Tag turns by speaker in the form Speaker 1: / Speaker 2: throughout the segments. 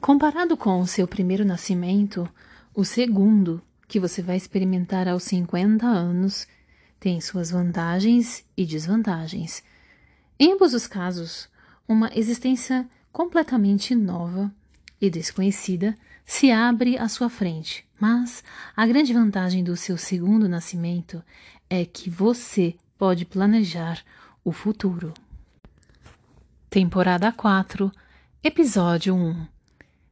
Speaker 1: Comparado com o seu primeiro nascimento, o segundo, que você vai experimentar aos 50 anos, tem suas vantagens e desvantagens. Em ambos os casos, uma existência completamente nova e desconhecida se abre à sua frente, mas a grande vantagem do seu segundo nascimento é que você pode planejar o futuro. Temporada 4, Episódio 1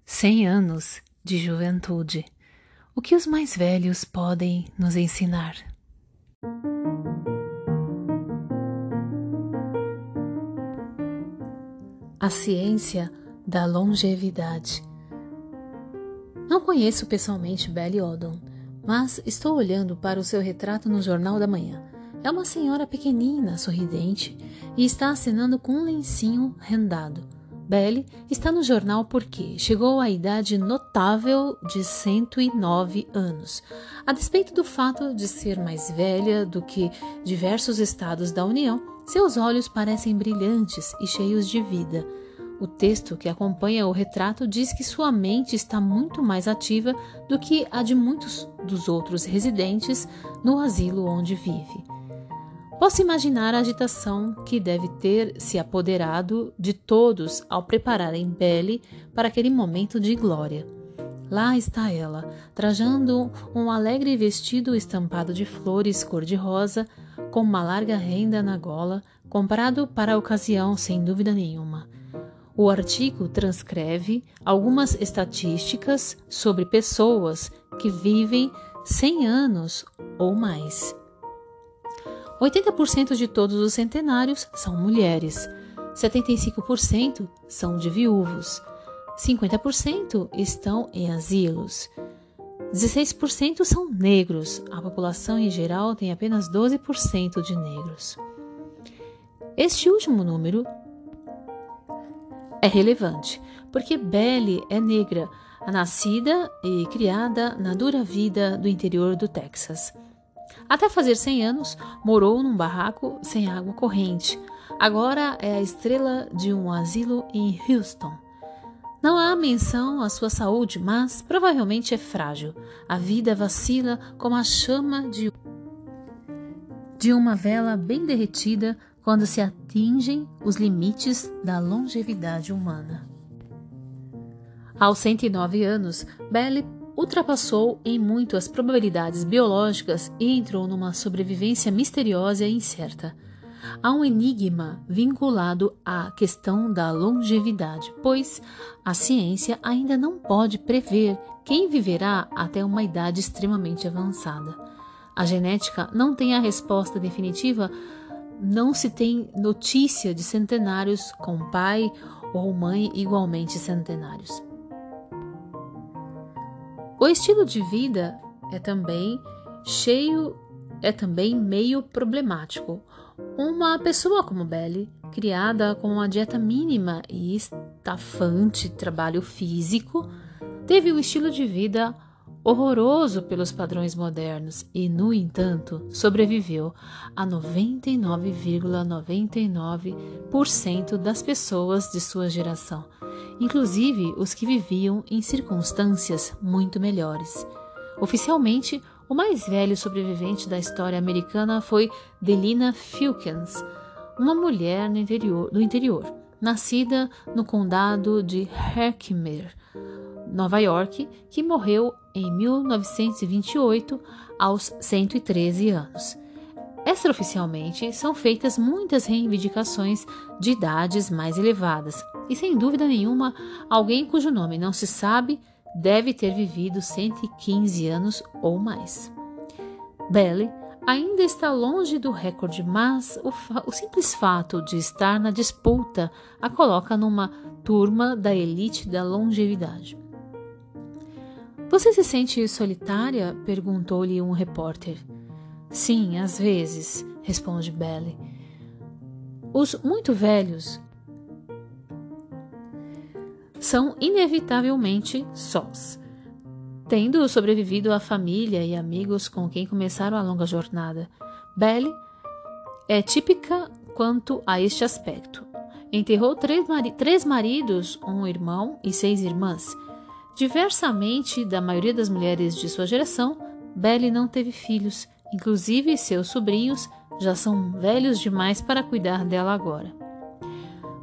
Speaker 1: 100 anos de juventude. O que os mais velhos podem nos ensinar? A ciência da longevidade. Não conheço pessoalmente Belly Odom, mas estou olhando para o seu retrato no Jornal da Manhã. É uma senhora pequenina, sorridente, e está assinando com um lencinho rendado. Belly está no jornal porque chegou à idade notável de 109 anos, a despeito do fato de ser mais velha do que diversos estados da União. Seus olhos parecem brilhantes e cheios de vida. O texto que acompanha o retrato diz que sua mente está muito mais ativa do que a de muitos dos outros residentes no asilo onde vive. Posso imaginar a agitação que deve ter se apoderado de todos ao prepararem Belle para aquele momento de glória. Lá está ela, trajando um alegre vestido estampado de flores cor-de-rosa, com uma larga renda na gola, comprado para a ocasião sem dúvida nenhuma. O artigo transcreve algumas estatísticas sobre pessoas que vivem 100 anos ou mais. 80% de todos os centenários são mulheres, 75% são de viúvos, 50% estão em asilos, 16% são negros, a população em geral tem apenas 12% de negros. Este último número é relevante, porque Belle é negra, nascida e criada na dura vida do interior do Texas. Até fazer 100 anos, morou num barraco sem água corrente. Agora é a estrela de um asilo em Houston. Não há menção à sua saúde, mas provavelmente é frágil. A vida vacila como a chama de, de uma vela bem derretida quando se atingem os limites da longevidade humana. Aos 109 anos, Belle ultrapassou em muito as probabilidades biológicas e entrou numa sobrevivência misteriosa e incerta. Há um enigma vinculado à questão da longevidade, pois a ciência ainda não pode prever quem viverá até uma idade extremamente avançada. A genética não tem a resposta definitiva, não se tem notícia de centenários com pai ou mãe igualmente centenários. O estilo de vida é também cheio, é também meio problemático. Uma pessoa como Belly, criada com uma dieta mínima e estafante trabalho físico, teve um estilo de vida horroroso pelos padrões modernos e, no entanto, sobreviveu a 99,99% ,99 das pessoas de sua geração inclusive os que viviam em circunstâncias muito melhores. Oficialmente, o mais velho sobrevivente da história americana foi Delina Filkins, uma mulher no interior, do interior, nascida no condado de Herkimer, Nova York, que morreu em 1928 aos 113 anos. Extraoficialmente, são feitas muitas reivindicações de idades mais elevadas, e sem dúvida nenhuma, alguém cujo nome não se sabe deve ter vivido 115 anos ou mais. Belle ainda está longe do recorde, mas o, o, simples fato de estar na disputa a coloca numa turma da elite da longevidade. Você se sente solitária? perguntou-lhe um repórter. Sim, às vezes, responde Belle. Os muito velhos são inevitavelmente sós, tendo sobrevivido à família e amigos com quem começaram a longa jornada. Belle é típica quanto a este aspecto. Enterrou três, mari três maridos, um irmão e seis irmãs. Diversamente da maioria das mulheres de sua geração, Belle não teve filhos, inclusive seus sobrinhos já são velhos demais para cuidar dela agora.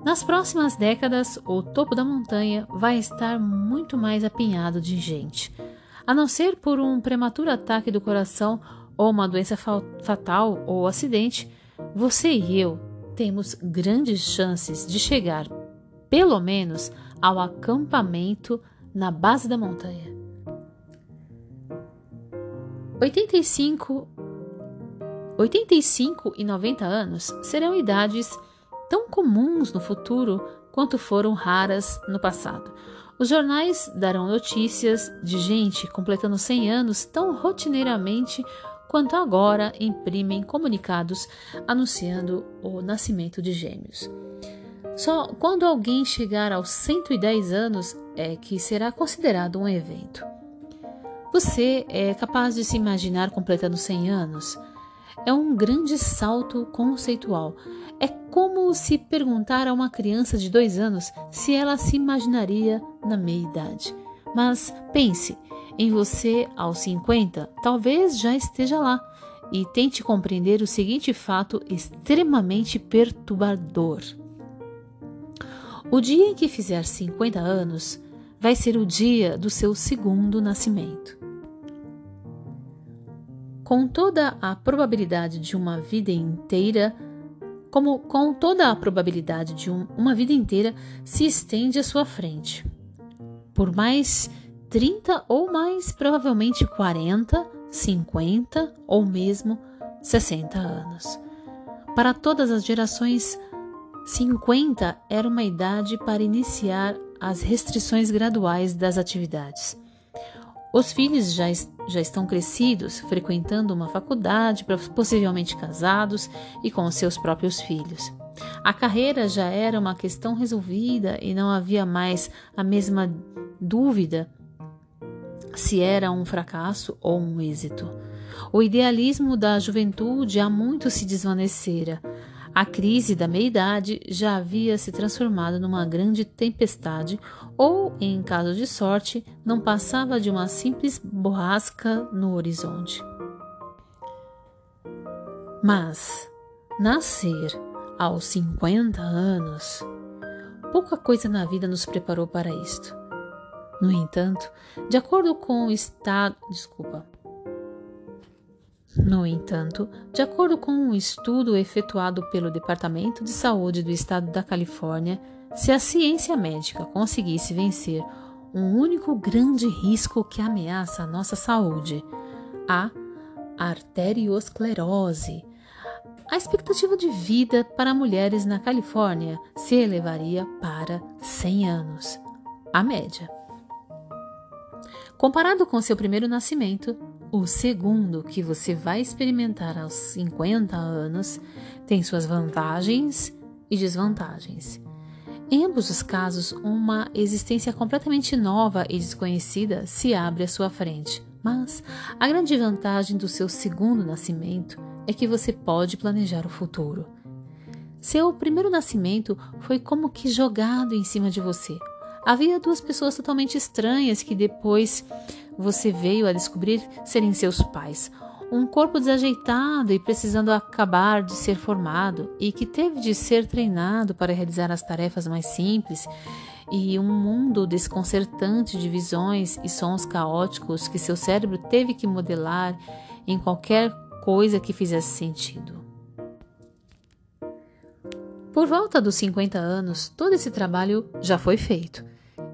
Speaker 1: Nas próximas décadas, o topo da montanha vai estar muito mais apinhado de gente. A não ser por um prematuro ataque do coração ou uma doença fatal ou acidente, você e eu temos grandes chances de chegar, pelo menos, ao acampamento na base da montanha. 85, 85 e 90 anos serão idades tão comuns no futuro quanto foram raras no passado. Os jornais darão notícias de gente completando 100 anos tão rotineiramente quanto agora imprimem comunicados anunciando o nascimento de gêmeos. Só quando alguém chegar aos 110 anos é que será considerado um evento. Você é capaz de se imaginar completando 100 anos? É um grande salto conceitual. É como se perguntar a uma criança de dois anos se ela se imaginaria na meia-idade. Mas pense, em você aos 50, talvez já esteja lá, e tente compreender o seguinte fato extremamente perturbador. O dia em que fizer 50 anos vai ser o dia do seu segundo nascimento. Com toda a probabilidade de uma vida inteira, como com toda a probabilidade de um, uma vida inteira se estende à sua frente. Por mais 30 ou mais, provavelmente 40, 50 ou mesmo 60 anos. Para todas as gerações, 50 era uma idade para iniciar as restrições graduais das atividades. Os filhos já, já estão crescidos, frequentando uma faculdade, possivelmente casados e com seus próprios filhos. A carreira já era uma questão resolvida e não havia mais a mesma dúvida se era um fracasso ou um êxito. O idealismo da juventude há muito se desvanecera. A crise da meia-idade já havia se transformado numa grande tempestade, ou, em caso de sorte, não passava de uma simples borrasca no horizonte. Mas nascer aos 50 anos, pouca coisa na vida nos preparou para isto. No entanto, de acordo com o estado, desculpa. No entanto, de acordo com um estudo efetuado pelo Departamento de Saúde do Estado da Califórnia, se a ciência médica conseguisse vencer um único grande risco que ameaça a nossa saúde, a arteriosclerose, a expectativa de vida para mulheres na Califórnia se elevaria para 100 anos, a média. Comparado com seu primeiro nascimento, o segundo, que você vai experimentar aos 50 anos, tem suas vantagens e desvantagens. Em ambos os casos, uma existência completamente nova e desconhecida se abre à sua frente. Mas a grande vantagem do seu segundo nascimento é que você pode planejar o futuro. Seu primeiro nascimento foi como que jogado em cima de você, Havia duas pessoas totalmente estranhas que depois você veio a descobrir serem seus pais. Um corpo desajeitado e precisando acabar de ser formado, e que teve de ser treinado para realizar as tarefas mais simples, e um mundo desconcertante de visões e sons caóticos que seu cérebro teve que modelar em qualquer coisa que fizesse sentido. Por volta dos 50 anos, todo esse trabalho já foi feito.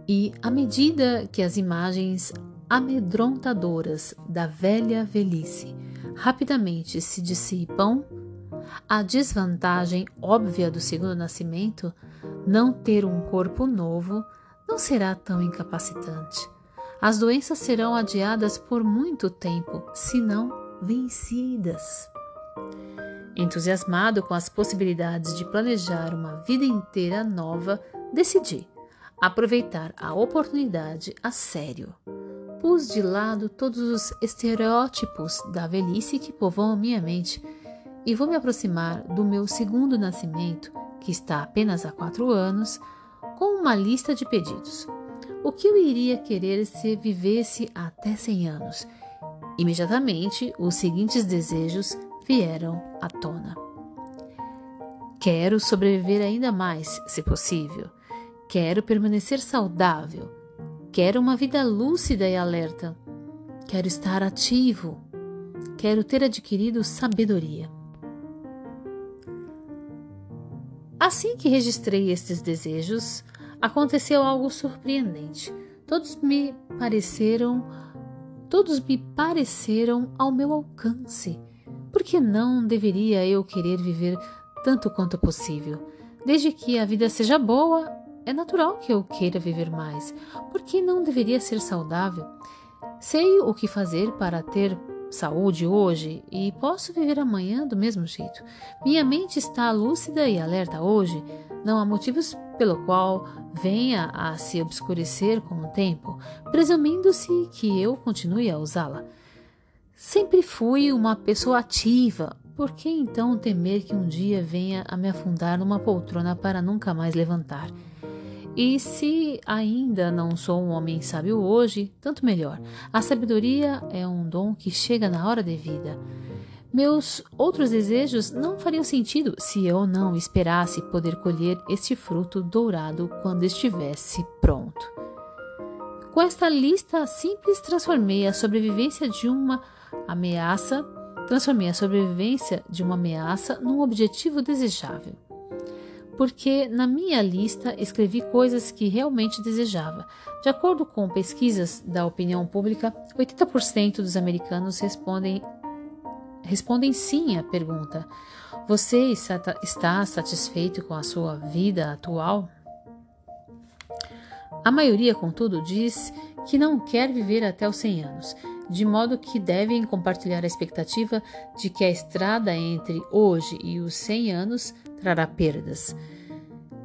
Speaker 1: E à medida que as imagens amedrontadoras da velha velhice rapidamente se dissipam, a desvantagem óbvia do segundo nascimento, não ter um corpo novo, não será tão incapacitante. As doenças serão adiadas por muito tempo, se não vencidas. Entusiasmado com as possibilidades de planejar uma vida inteira nova, decidi aproveitar a oportunidade a sério. Pus de lado todos os estereótipos da velhice que povoam minha mente e vou me aproximar do meu segundo nascimento que está apenas há quatro anos, com uma lista de pedidos. O que eu iria querer se vivesse até 100 anos? Imediatamente, os seguintes desejos vieram à tona. Quero sobreviver ainda mais, se possível. Quero permanecer saudável. Quero uma vida lúcida e alerta. Quero estar ativo. Quero ter adquirido sabedoria. Assim que registrei estes desejos, aconteceu algo surpreendente. Todos me pareceram, todos me pareceram ao meu alcance. Por que não deveria eu querer viver tanto quanto possível? Desde que a vida seja boa, é natural que eu queira viver mais. Por que não deveria ser saudável? Sei o que fazer para ter saúde hoje e posso viver amanhã do mesmo jeito. Minha mente está lúcida e alerta hoje. Não há motivos pelo qual venha a se obscurecer com o tempo, presumindo-se que eu continue a usá-la. Sempre fui uma pessoa ativa. Por que então temer que um dia venha a me afundar numa poltrona para nunca mais levantar? E se ainda não sou um homem sábio hoje, tanto melhor. A sabedoria é um dom que chega na hora devida. Meus outros desejos não fariam sentido se eu não esperasse poder colher este fruto dourado quando estivesse pronto. Com esta lista simples, transformei a sobrevivência de uma ameaça, transformei a sobrevivência de uma ameaça num objetivo desejável porque na minha lista escrevi coisas que realmente desejava. De acordo com pesquisas da opinião pública, 80% dos americanos respondem, respondem sim à pergunta: Você está satisfeito com a sua vida atual? A maioria, contudo, diz que não quer viver até os 100 anos, de modo que devem compartilhar a expectativa de que a estrada entre hoje e os 100 anos trará perdas.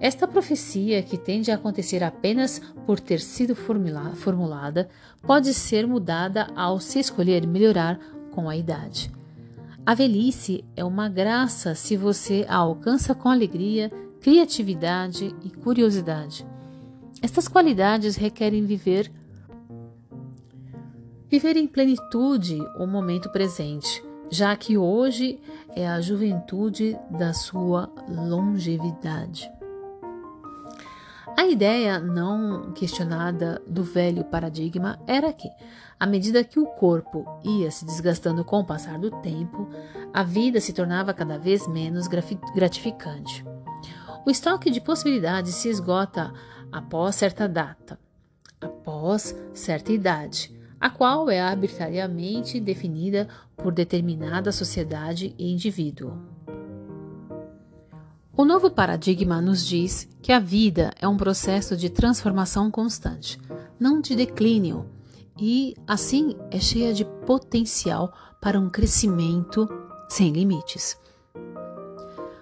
Speaker 1: Esta profecia, que tende a acontecer apenas por ter sido formulada, pode ser mudada ao se escolher melhorar com a idade. A velhice é uma graça se você a alcança com alegria, criatividade e curiosidade. Estas qualidades requerem viver viver em plenitude o momento presente já que hoje é a juventude da sua longevidade. A ideia não questionada do velho paradigma era que, à medida que o corpo ia se desgastando com o passar do tempo, a vida se tornava cada vez menos gratificante. O estoque de possibilidades se esgota após certa data, após certa idade, a qual é arbitrariamente definida por determinada sociedade e indivíduo. O novo paradigma nos diz que a vida é um processo de transformação constante, não de declínio, e assim é cheia de potencial para um crescimento sem limites.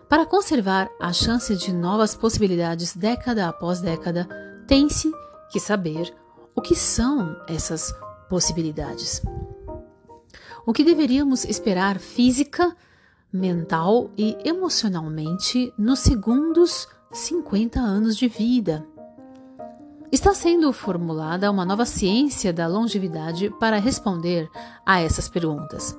Speaker 1: Para conservar a chance de novas possibilidades década após década, tem-se que saber o que são essas possibilidades. O que deveríamos esperar física, mental e emocionalmente nos segundos 50 anos de vida. Está sendo formulada uma nova ciência da longevidade para responder a essas perguntas.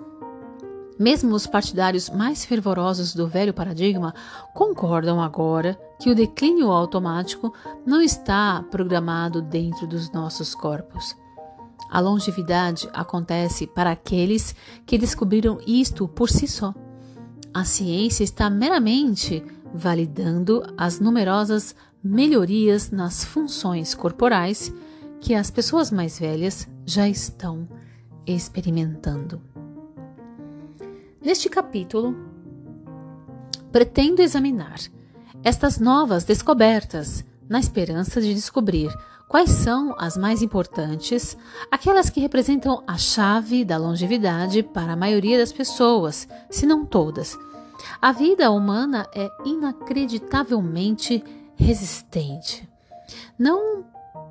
Speaker 1: Mesmo os partidários mais fervorosos do velho paradigma concordam agora que o declínio automático não está programado dentro dos nossos corpos. A longevidade acontece para aqueles que descobriram isto por si só. A ciência está meramente validando as numerosas melhorias nas funções corporais que as pessoas mais velhas já estão experimentando. Neste capítulo, pretendo examinar estas novas descobertas na esperança de descobrir Quais são as mais importantes? Aquelas que representam a chave da longevidade para a maioria das pessoas, se não todas. A vida humana é inacreditavelmente resistente. Não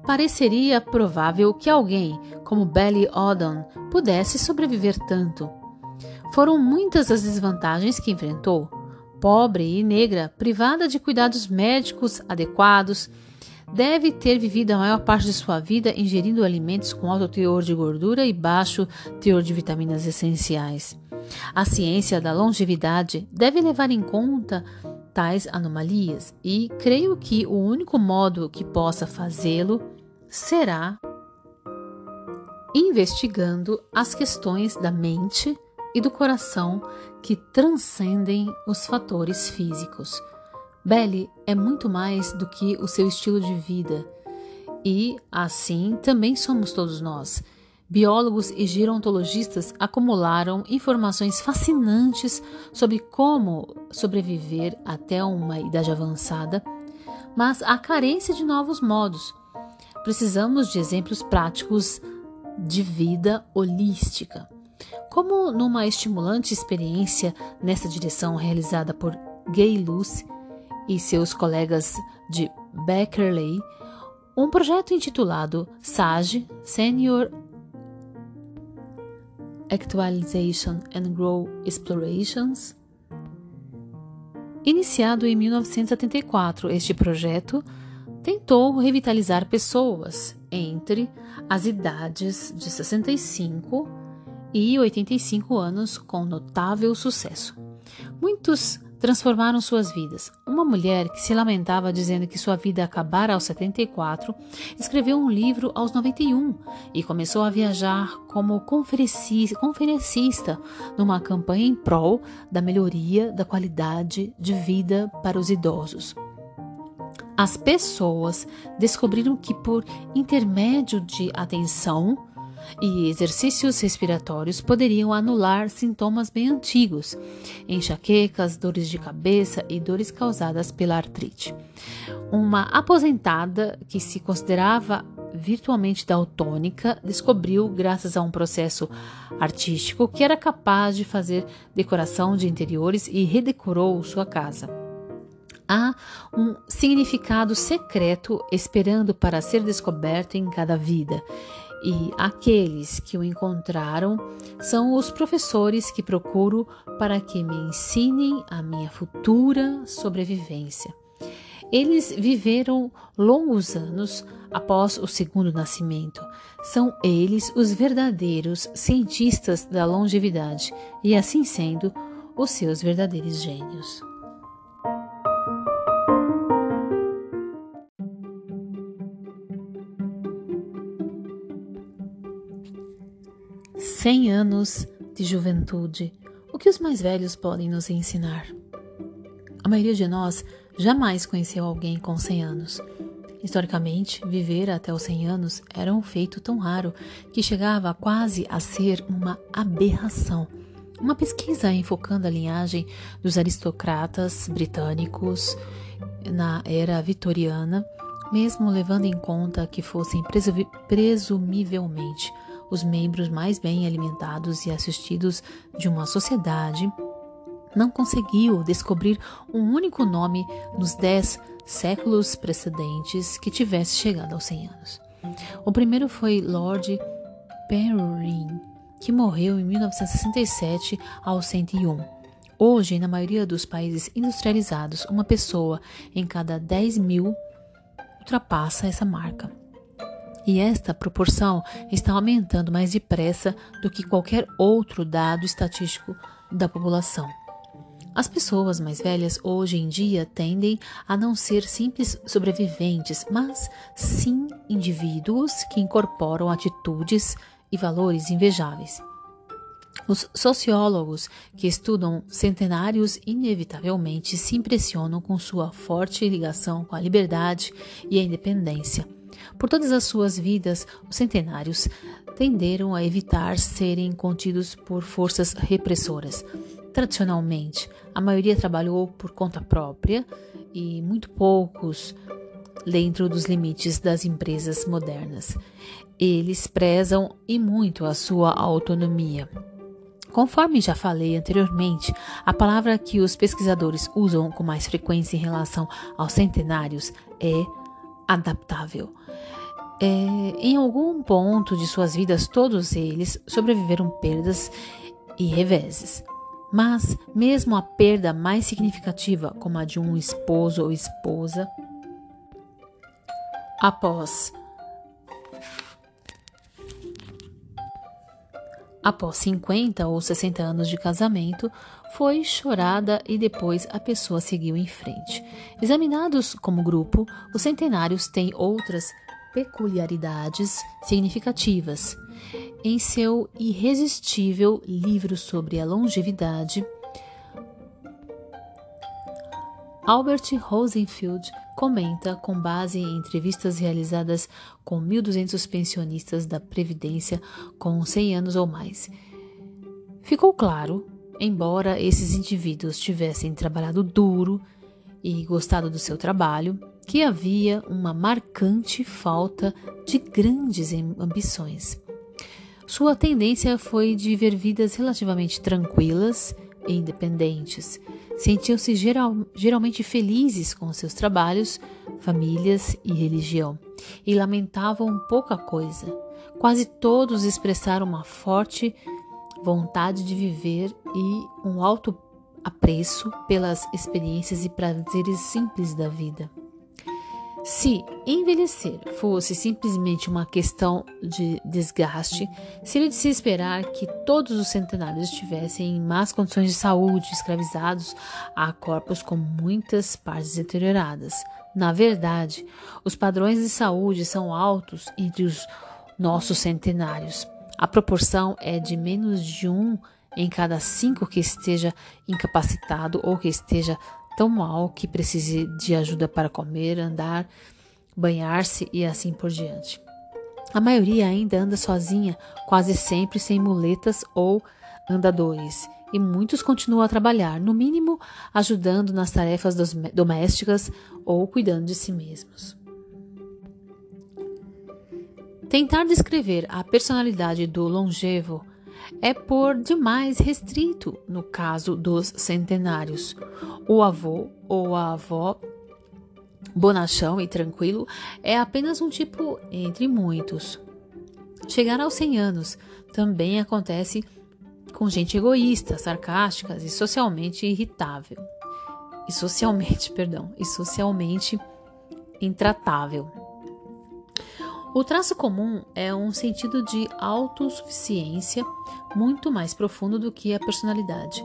Speaker 1: pareceria provável que alguém como Belly Odom pudesse sobreviver tanto. Foram muitas as desvantagens que enfrentou. pobre e negra, privada de cuidados médicos adequados, deve ter vivido a maior parte de sua vida ingerindo alimentos com alto teor de gordura e baixo teor de vitaminas essenciais. A ciência da longevidade deve levar em conta tais anomalias e creio que o único modo que possa fazê-lo será investigando as questões da mente e do coração que transcendem os fatores físicos. Belly é muito mais do que o seu estilo de vida. E, assim, também somos todos nós. Biólogos e gerontologistas acumularam informações fascinantes sobre como sobreviver até uma idade avançada, mas há carência de novos modos. Precisamos de exemplos práticos de vida holística. Como numa estimulante experiência nessa direção realizada por Gay Luce e seus colegas de Beckerley, um projeto intitulado SAGE Senior Actualization and Grow Explorations. Iniciado em 1974, este projeto tentou revitalizar pessoas entre as idades de 65 e 85 anos com notável sucesso. Muitos transformaram suas vidas. Uma mulher que se lamentava dizendo que sua vida acabara aos 74, escreveu um livro aos 91 e começou a viajar como conferencista numa campanha em prol da melhoria da qualidade de vida para os idosos. As pessoas descobriram que, por intermédio de atenção, e exercícios respiratórios poderiam anular sintomas bem antigos, enxaquecas, dores de cabeça e dores causadas pela artrite. Uma aposentada que se considerava virtualmente daltônica descobriu, graças a um processo artístico, que era capaz de fazer decoração de interiores e redecorou sua casa. Há um significado secreto esperando para ser descoberto em cada vida, e aqueles que o encontraram são os professores que procuro para que me ensinem a minha futura sobrevivência. Eles viveram longos anos após o segundo nascimento. São eles os verdadeiros cientistas da longevidade e, assim sendo, os seus verdadeiros gênios. 100 anos de juventude. O que os mais velhos podem nos ensinar? A maioria de nós jamais conheceu alguém com 100 anos. Historicamente, viver até os 100 anos era um feito tão raro que chegava quase a ser uma aberração. Uma pesquisa enfocando a linhagem dos aristocratas britânicos na era vitoriana, mesmo levando em conta que fossem presumivelmente os membros mais bem alimentados e assistidos de uma sociedade, não conseguiu descobrir um único nome nos dez séculos precedentes que tivesse chegado aos 100 anos. O primeiro foi Lord Perrine, que morreu em 1967 aos 101. Hoje, na maioria dos países industrializados, uma pessoa em cada 10 mil ultrapassa essa marca e esta proporção está aumentando mais depressa do que qualquer outro dado estatístico da população. As pessoas mais velhas hoje em dia tendem a não ser simples sobreviventes, mas sim indivíduos que incorporam atitudes e valores invejáveis. Os sociólogos que estudam centenários inevitavelmente se impressionam com sua forte ligação com a liberdade e a independência por todas as suas vidas, os centenários tenderam a evitar serem contidos por forças repressoras. Tradicionalmente, a maioria trabalhou por conta própria e muito poucos dentro dos limites das empresas modernas. Eles prezam e muito a sua autonomia. Conforme já falei anteriormente, a palavra que os pesquisadores usam com mais frequência em relação aos centenários é adaptável. É, em algum ponto de suas vidas, todos eles sobreviveram perdas e reveses. Mas, mesmo a perda mais significativa, como a de um esposo ou esposa, após após 50 ou 60 anos de casamento, foi chorada e depois a pessoa seguiu em frente. Examinados como grupo, os centenários têm outras peculiaridades significativas. Em seu irresistível livro sobre a longevidade, Albert Rosenfield comenta, com base em entrevistas realizadas com 1.200 pensionistas da Previdência com 100 anos ou mais. Ficou claro, embora esses indivíduos tivessem trabalhado duro e gostado do seu trabalho, que havia uma marcante falta de grandes ambições. Sua tendência foi de ver vidas relativamente tranquilas e independentes. Sentiam-se geral, geralmente felizes com seus trabalhos, famílias e religião, e lamentavam pouca coisa. Quase todos expressaram uma forte vontade de viver e um alto apreço pelas experiências e prazeres simples da vida. Se envelhecer fosse simplesmente uma questão de desgaste, seria de se esperar que todos os centenários estivessem em más condições de saúde, escravizados a corpos com muitas partes deterioradas. Na verdade, os padrões de saúde são altos entre os nossos centenários. A proporção é de menos de um em cada cinco que esteja incapacitado ou que esteja tão mal que precise de ajuda para comer, andar, banhar-se e assim por diante. A maioria ainda anda sozinha, quase sempre sem muletas ou andadores, e muitos continuam a trabalhar, no mínimo ajudando nas tarefas domésticas ou cuidando de si mesmos. Tentar descrever a personalidade do longevo é por demais restrito no caso dos centenários. O avô ou a avó bonachão e tranquilo é apenas um tipo entre muitos. Chegar aos 100 anos também acontece com gente egoísta, sarcástica e socialmente irritável. E socialmente, perdão, e socialmente intratável. O traço comum é um sentido de autossuficiência muito mais profundo do que a personalidade.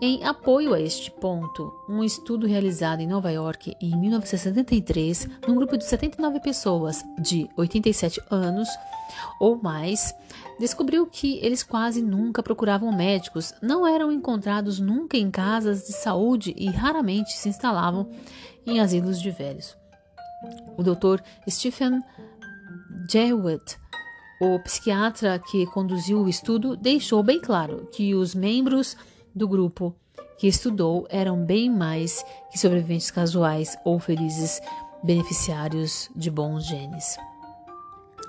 Speaker 1: Em apoio a este ponto, um estudo realizado em Nova York em 1973, num grupo de 79 pessoas de 87 anos ou mais, descobriu que eles quase nunca procuravam médicos, não eram encontrados nunca em casas de saúde e raramente se instalavam em asilos de velhos. O Dr. Stephen Jewett, o psiquiatra que conduziu o estudo, deixou bem claro que os membros do grupo que estudou eram bem mais que sobreviventes casuais ou felizes beneficiários de bons genes.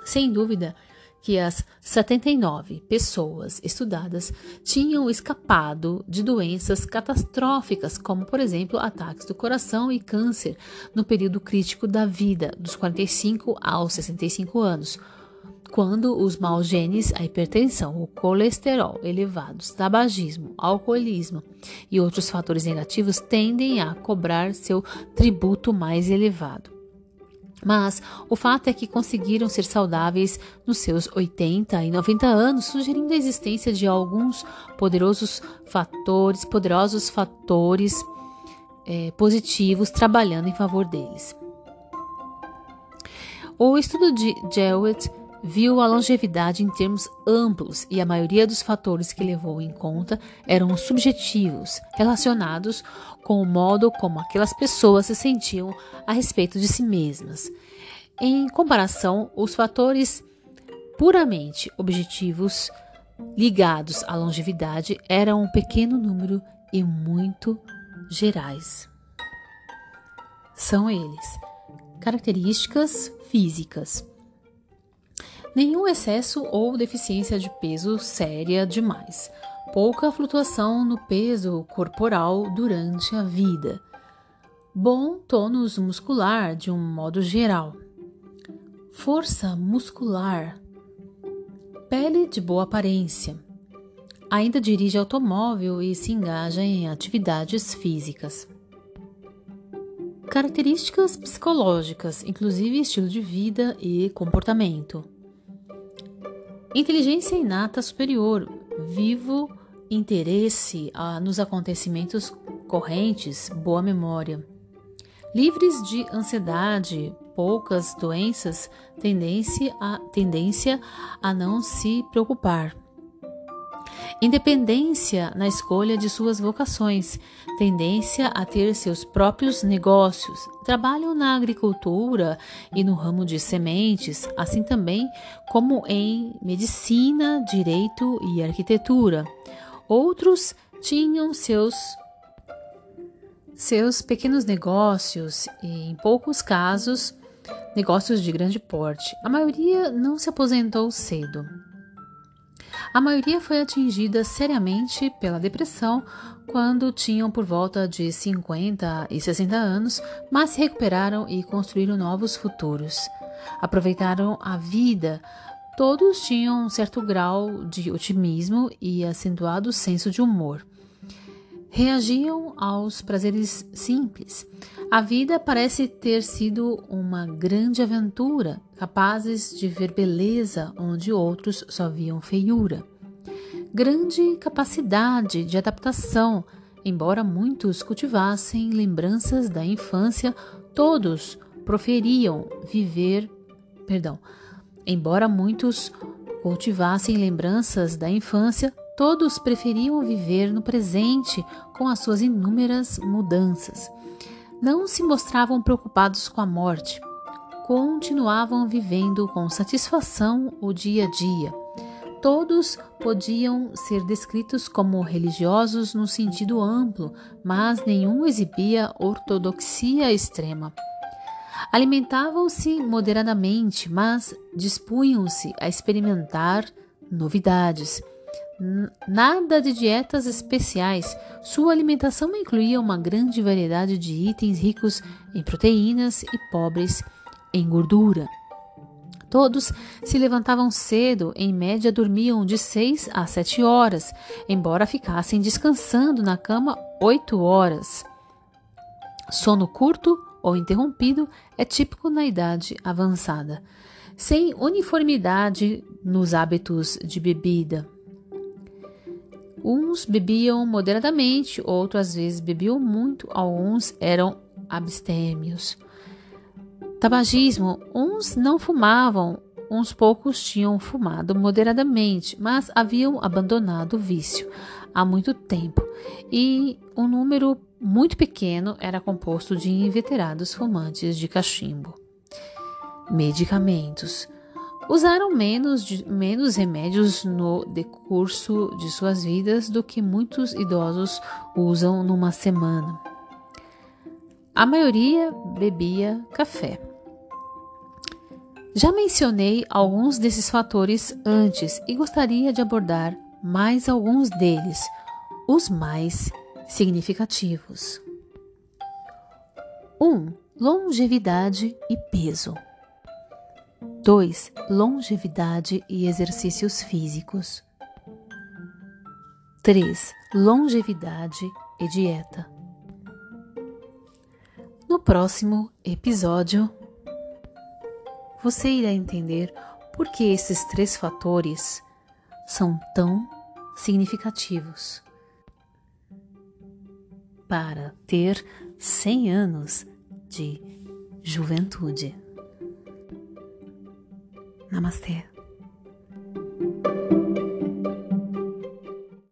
Speaker 1: Sem dúvida que as 79 pessoas estudadas tinham escapado de doenças catastróficas, como, por exemplo, ataques do coração e câncer, no período crítico da vida, dos 45 aos 65 anos, quando os maus genes, a hipertensão, o colesterol elevados, tabagismo, alcoolismo e outros fatores negativos tendem a cobrar seu tributo mais elevado. Mas o fato é que conseguiram ser saudáveis nos seus 80 e 90 anos, sugerindo a existência de alguns poderosos fatores, poderosos fatores é, positivos trabalhando em favor deles. O estudo de Jewett viu a longevidade em termos amplos e a maioria dos fatores que levou em conta eram subjetivos, relacionados com o modo como aquelas pessoas se sentiam a respeito de si mesmas. Em comparação, os fatores puramente objetivos ligados à longevidade eram um pequeno número e muito gerais. São eles: características físicas nenhum excesso ou deficiência de peso séria demais, pouca flutuação no peso corporal durante a vida, bom tônus muscular de um modo geral, força muscular, pele de boa aparência, ainda dirige automóvel e se engaja em atividades físicas. Características psicológicas, inclusive estilo de vida e comportamento. Inteligência inata superior, vivo interesse nos acontecimentos correntes, boa memória. Livres de ansiedade, poucas doenças, tendência a, tendência a não se preocupar. Independência na escolha de suas vocações, tendência a ter seus próprios negócios, trabalham na agricultura e no ramo de sementes, assim também como em medicina, direito e arquitetura. Outros tinham seus seus pequenos negócios e, em poucos casos, negócios de grande porte. A maioria não se aposentou cedo. A maioria foi atingida seriamente pela depressão quando tinham por volta de 50 e 60 anos, mas se recuperaram e construíram novos futuros. Aproveitaram a vida. Todos tinham um certo grau de otimismo e acentuado senso de humor. Reagiam aos prazeres simples. A vida parece ter sido uma grande aventura, capazes de ver beleza onde outros só viam feiura. Grande capacidade de adaptação, embora muitos cultivassem lembranças da infância, todos proferiam viver, perdão, embora muitos cultivassem lembranças da infância, todos preferiam viver no presente com as suas inúmeras mudanças não se mostravam preocupados com a morte, continuavam vivendo com satisfação o dia a dia. Todos podiam ser descritos como religiosos no sentido amplo, mas nenhum exibia ortodoxia extrema. Alimentavam-se moderadamente, mas dispunham-se a experimentar novidades. Nada de dietas especiais. Sua alimentação incluía uma grande variedade de itens ricos em proteínas e pobres em gordura. Todos se levantavam cedo, em média dormiam de 6 a 7 horas, embora ficassem descansando na cama 8 horas. Sono curto ou interrompido é típico na idade avançada, sem uniformidade nos hábitos de bebida. Uns bebiam moderadamente, outros às vezes bebiam muito, alguns eram abstêmios. Tabagismo: uns não fumavam, uns poucos tinham fumado moderadamente, mas haviam abandonado o vício há muito tempo, e um número muito pequeno era composto de inveterados fumantes de cachimbo. Medicamentos usaram menos, de, menos remédios no decurso de suas vidas do que muitos idosos usam numa semana. A maioria bebia café. Já mencionei alguns desses fatores antes e gostaria de abordar mais alguns deles, os mais significativos. 1. Um, longevidade e peso. 2. Longevidade e exercícios físicos. 3. Longevidade e dieta. No próximo episódio, você irá entender por que esses três fatores são tão significativos para ter 100 anos de juventude. Namastê.